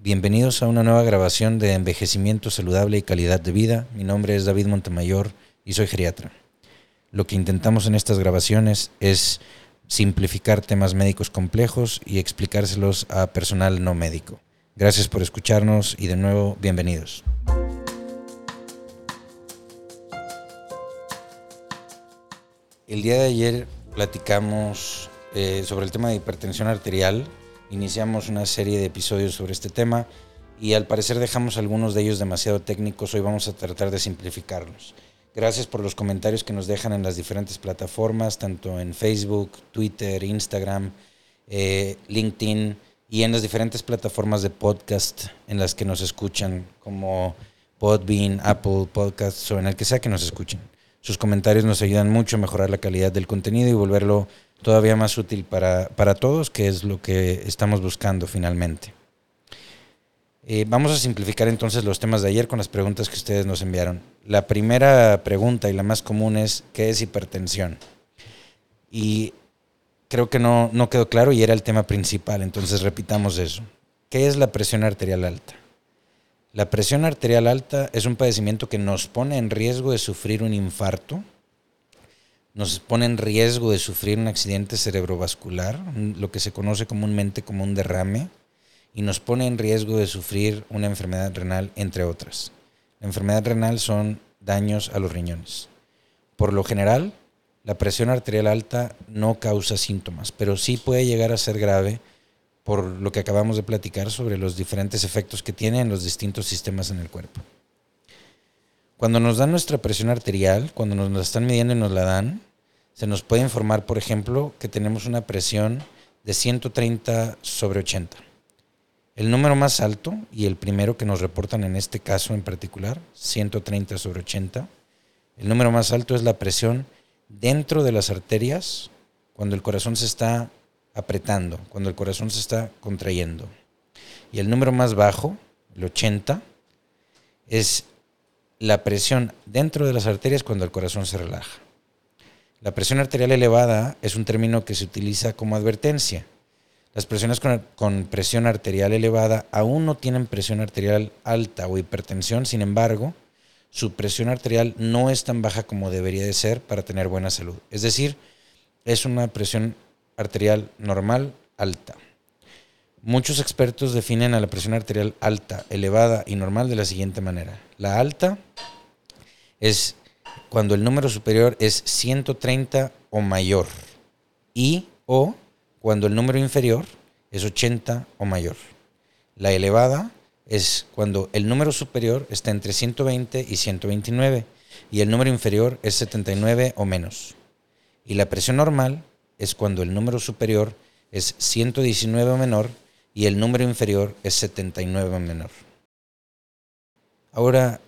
Bienvenidos a una nueva grabación de Envejecimiento Saludable y Calidad de Vida. Mi nombre es David Montemayor y soy geriatra. Lo que intentamos en estas grabaciones es simplificar temas médicos complejos y explicárselos a personal no médico. Gracias por escucharnos y de nuevo bienvenidos. El día de ayer platicamos eh, sobre el tema de hipertensión arterial. Iniciamos una serie de episodios sobre este tema y al parecer dejamos algunos de ellos demasiado técnicos. Hoy vamos a tratar de simplificarlos. Gracias por los comentarios que nos dejan en las diferentes plataformas, tanto en Facebook, Twitter, Instagram, eh, LinkedIn y en las diferentes plataformas de podcast en las que nos escuchan, como Podbean, Apple Podcasts o en el que sea que nos escuchen. Sus comentarios nos ayudan mucho a mejorar la calidad del contenido y volverlo todavía más útil para, para todos, que es lo que estamos buscando finalmente. Eh, vamos a simplificar entonces los temas de ayer con las preguntas que ustedes nos enviaron. La primera pregunta y la más común es, ¿qué es hipertensión? Y creo que no, no quedó claro y era el tema principal, entonces repitamos eso. ¿Qué es la presión arterial alta? La presión arterial alta es un padecimiento que nos pone en riesgo de sufrir un infarto, nos pone en riesgo de sufrir un accidente cerebrovascular, lo que se conoce comúnmente como un derrame, y nos pone en riesgo de sufrir una enfermedad renal, entre otras. La enfermedad renal son daños a los riñones. Por lo general, la presión arterial alta no causa síntomas, pero sí puede llegar a ser grave por lo que acabamos de platicar sobre los diferentes efectos que tiene en los distintos sistemas en el cuerpo. Cuando nos dan nuestra presión arterial, cuando nos la están midiendo y nos la dan, se nos puede informar, por ejemplo, que tenemos una presión de 130 sobre 80. El número más alto y el primero que nos reportan en este caso en particular, 130 sobre 80, el número más alto es la presión dentro de las arterias cuando el corazón se está apretando, cuando el corazón se está contrayendo. Y el número más bajo, el 80, es la presión dentro de las arterias cuando el corazón se relaja. La presión arterial elevada es un término que se utiliza como advertencia. Las personas con, presión arterial elevada aún no tienen presión arterial alta o hipertensión, sin embargo, su presión arterial no es tan baja como debería de ser para tener buena salud. Es decir, es una presión arterial normal alta. Muchos expertos definen a la presión arterial alta, elevada y normal de la siguiente manera. La alta es cuando el número superior es 130 o mayor y o cuando el número inferior es 80 o mayor. La elevada es cuando el número superior está entre 120 y 129 y el número inferior es 79 o menos. Y la presión normal es cuando el número superior es 119 o menor y el número inferior es 79 o menor. Ahora,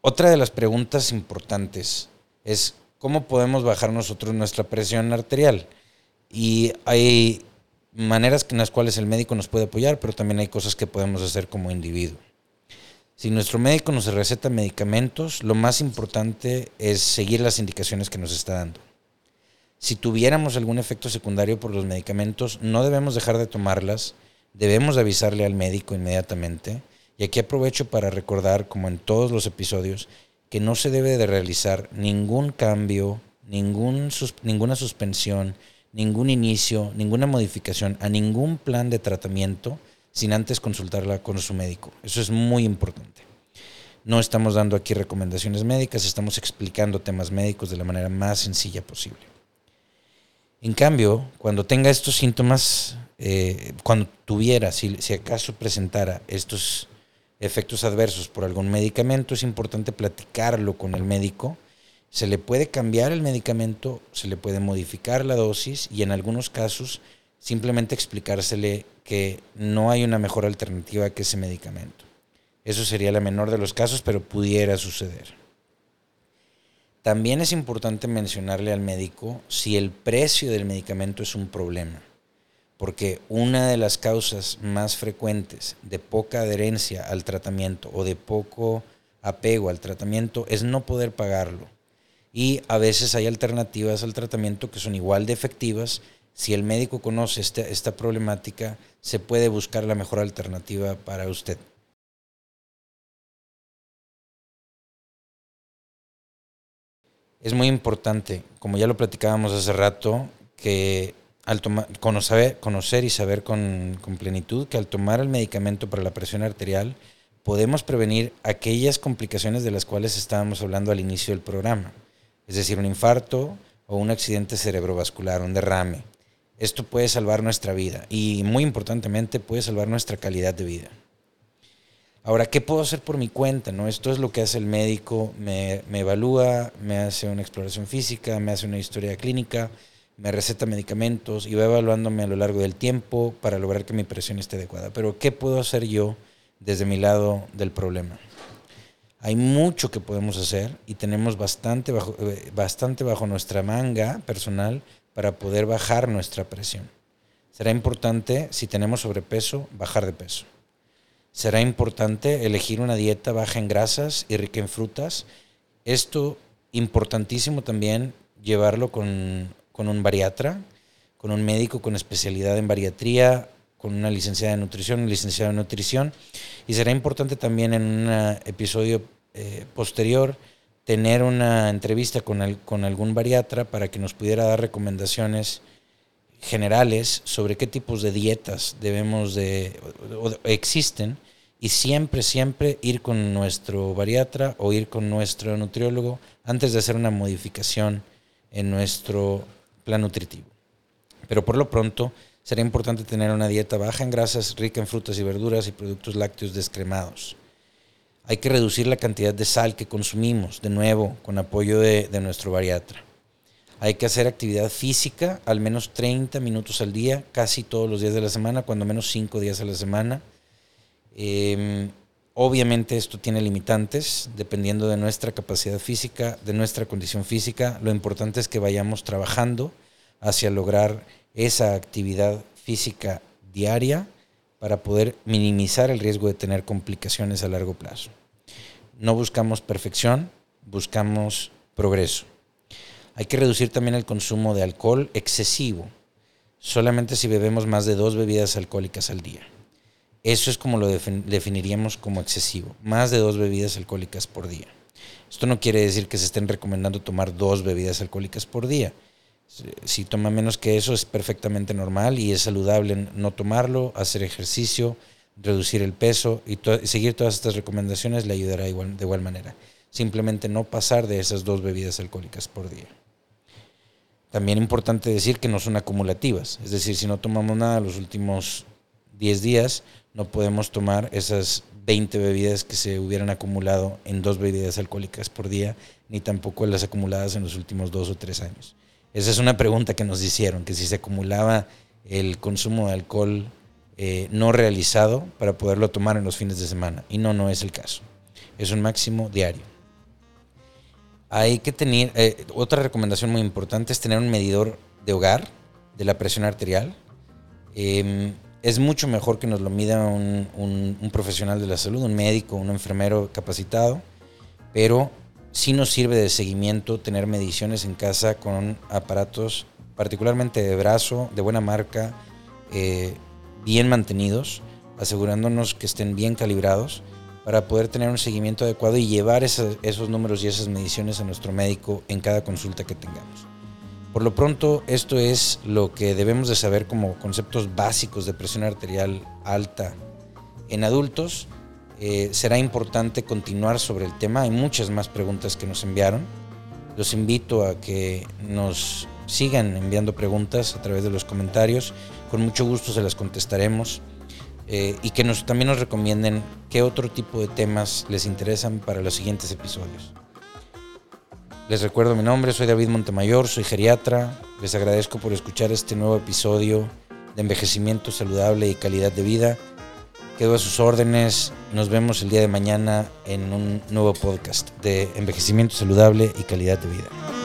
otra de las preguntas importantes es cómo podemos bajar nosotros nuestra presión arterial. Y hay maneras en las cuales el médico nos puede apoyar, pero también hay cosas que podemos hacer como individuo. Si nuestro médico nos receta medicamentos, lo más importante es seguir las indicaciones que nos está dando. Si tuviéramos algún efecto secundario por los medicamentos, no debemos dejar de tomarlas, debemos avisarle al médico inmediatamente. Y aquí aprovecho para recordar, como en todos los episodios, que no se debe de realizar ningún cambio, ningún, ninguna suspensión, ningún inicio, ninguna modificación a ningún plan de tratamiento sin antes consultarla con su médico. Eso es muy importante. No estamos dando aquí recomendaciones médicas, estamos explicando temas médicos de la manera más sencilla posible. En cambio, cuando tenga estos síntomas, eh, cuando tuviera, si, si acaso presentara estos efectos adversos por algún medicamento, es importante platicarlo con el médico. Se le puede cambiar el medicamento, se le puede modificar la dosis y en algunos casos simplemente explicársele que no hay una mejor alternativa que ese medicamento. Eso sería la menor de los casos, pero pudiera suceder. También es importante mencionarle al médico si el precio del medicamento es un problema, porque una de las causas más frecuentes de poca adherencia al tratamiento o de poco apego al tratamiento es no poder pagarlo. Y a veces hay alternativas al tratamiento que son igual de efectivas si el médico conoce esta, esta problemática, se puede buscar la mejor alternativa para usted. Es muy importante, como ya lo platicábamos hace rato, que al tomar, conocer, y saber con, con plenitud que al tomar el medicamento para la presión arterial podemos prevenir aquellas complicaciones de las cuales estábamos hablando al inicio del programa, es decir, un infarto o un accidente cerebrovascular, un derrame. Esto puede salvar nuestra vida y muy importantemente puede salvar nuestra calidad de vida. Ahora, ¿qué puedo hacer por mi cuenta? ¿no? Esto es lo que hace el médico, me, evalúa, me hace una exploración física, me hace una historia clínica, me receta medicamentos y va evaluándome a lo largo del tiempo para lograr que mi presión esté adecuada. Pero ¿qué puedo hacer yo desde mi lado del problema? Hay mucho que podemos hacer y tenemos bastante eh, bastante bajo nuestra manga personal para poder bajar nuestra presión. Será importante, si tenemos sobrepeso, bajar de peso será importante elegir una dieta baja en grasas y rica en frutas. Esto importantísimo también llevarlo con, un bariatra, con un médico con especialidad en bariatría, con una licenciada en nutrición, un licenciado en nutrición. Y será importante también en un episodio eh, posterior tener una entrevista con, con algún bariatra para que nos pudiera dar recomendaciones generales sobre qué tipos de dietas debemos de o existen y siempre, siempre ir con nuestro bariatra o ir con nuestro nutriólogo antes de hacer una modificación en nuestro plan nutritivo. Pero por lo pronto será importante tener una dieta baja en grasas, rica en frutas y verduras y productos lácteos descremados. Hay que reducir la cantidad de sal que consumimos, de nuevo, con apoyo de, de nuestro bariatra. Hay que hacer actividad física al menos 30 minutos al día, casi todos los días de la semana, cuando menos 5 días a la semana Em, obviamente esto tiene limitantes, dependiendo de nuestra capacidad física, de nuestra condición física. Lo importante es que vayamos trabajando hacia lograr esa actividad física diaria para poder minimizar el riesgo de tener complicaciones a largo plazo. No buscamos perfección, buscamos progreso. Hay que reducir también el consumo de alcohol excesivo, solamente si bebemos más de dos bebidas alcohólicas al día. Eso es como lo definiríamos como excesivo, más de dos bebidas alcohólicas por día. Esto no quiere decir que se estén recomendando tomar dos bebidas alcohólicas por día. Si toma menos que eso es perfectamente normal y es saludable no tomarlo, hacer ejercicio, reducir el peso y, seguir todas estas recomendaciones le ayudará igual, de igual manera. Simplemente no pasar de esas dos bebidas alcohólicas por día. También importante decir que no son acumulativas, es decir, si no tomamos nada los últimos 10 días, no podemos tomar esas 20 bebidas que se hubieran acumulado en dos bebidas alcohólicas por día, ni tampoco las acumuladas en los últimos dos o tres años. Esa es una pregunta que nos hicieron, que si se acumulaba el consumo de alcohol eh, no realizado para poderlo tomar en los fines de semana. Y no, no es el caso. Es un máximo diario. Hay que tener, eh, otra recomendación muy importante es tener un medidor de hogar de la presión arterial. Em, es mucho mejor que nos lo mida un, profesional de la salud, un médico, un enfermero capacitado, pero sí nos sirve de seguimiento tener mediciones en casa con aparatos particularmente de brazo, de buena marca, eh, bien mantenidos, asegurándonos que estén bien calibrados para poder tener un seguimiento adecuado y llevar esos números y esas mediciones a nuestro médico en cada consulta que tengamos. Por lo pronto, esto es lo que debemos de saber como conceptos básicos de presión arterial alta en adultos. Eh, será importante continuar sobre el tema. Hay muchas más preguntas que nos enviaron. Los invito a que nos sigan enviando preguntas a través de los comentarios. Con mucho gusto se las contestaremos. Eh, y que nos, también nos recomienden qué otro tipo de temas les interesan para los siguientes episodios. Les recuerdo mi nombre, soy David Montemayor, soy geriatra. Les agradezco por escuchar este nuevo episodio de envejecimiento saludable y calidad de vida. Quedo a sus órdenes. Nos vemos el día de mañana en un nuevo podcast de envejecimiento saludable y calidad de vida.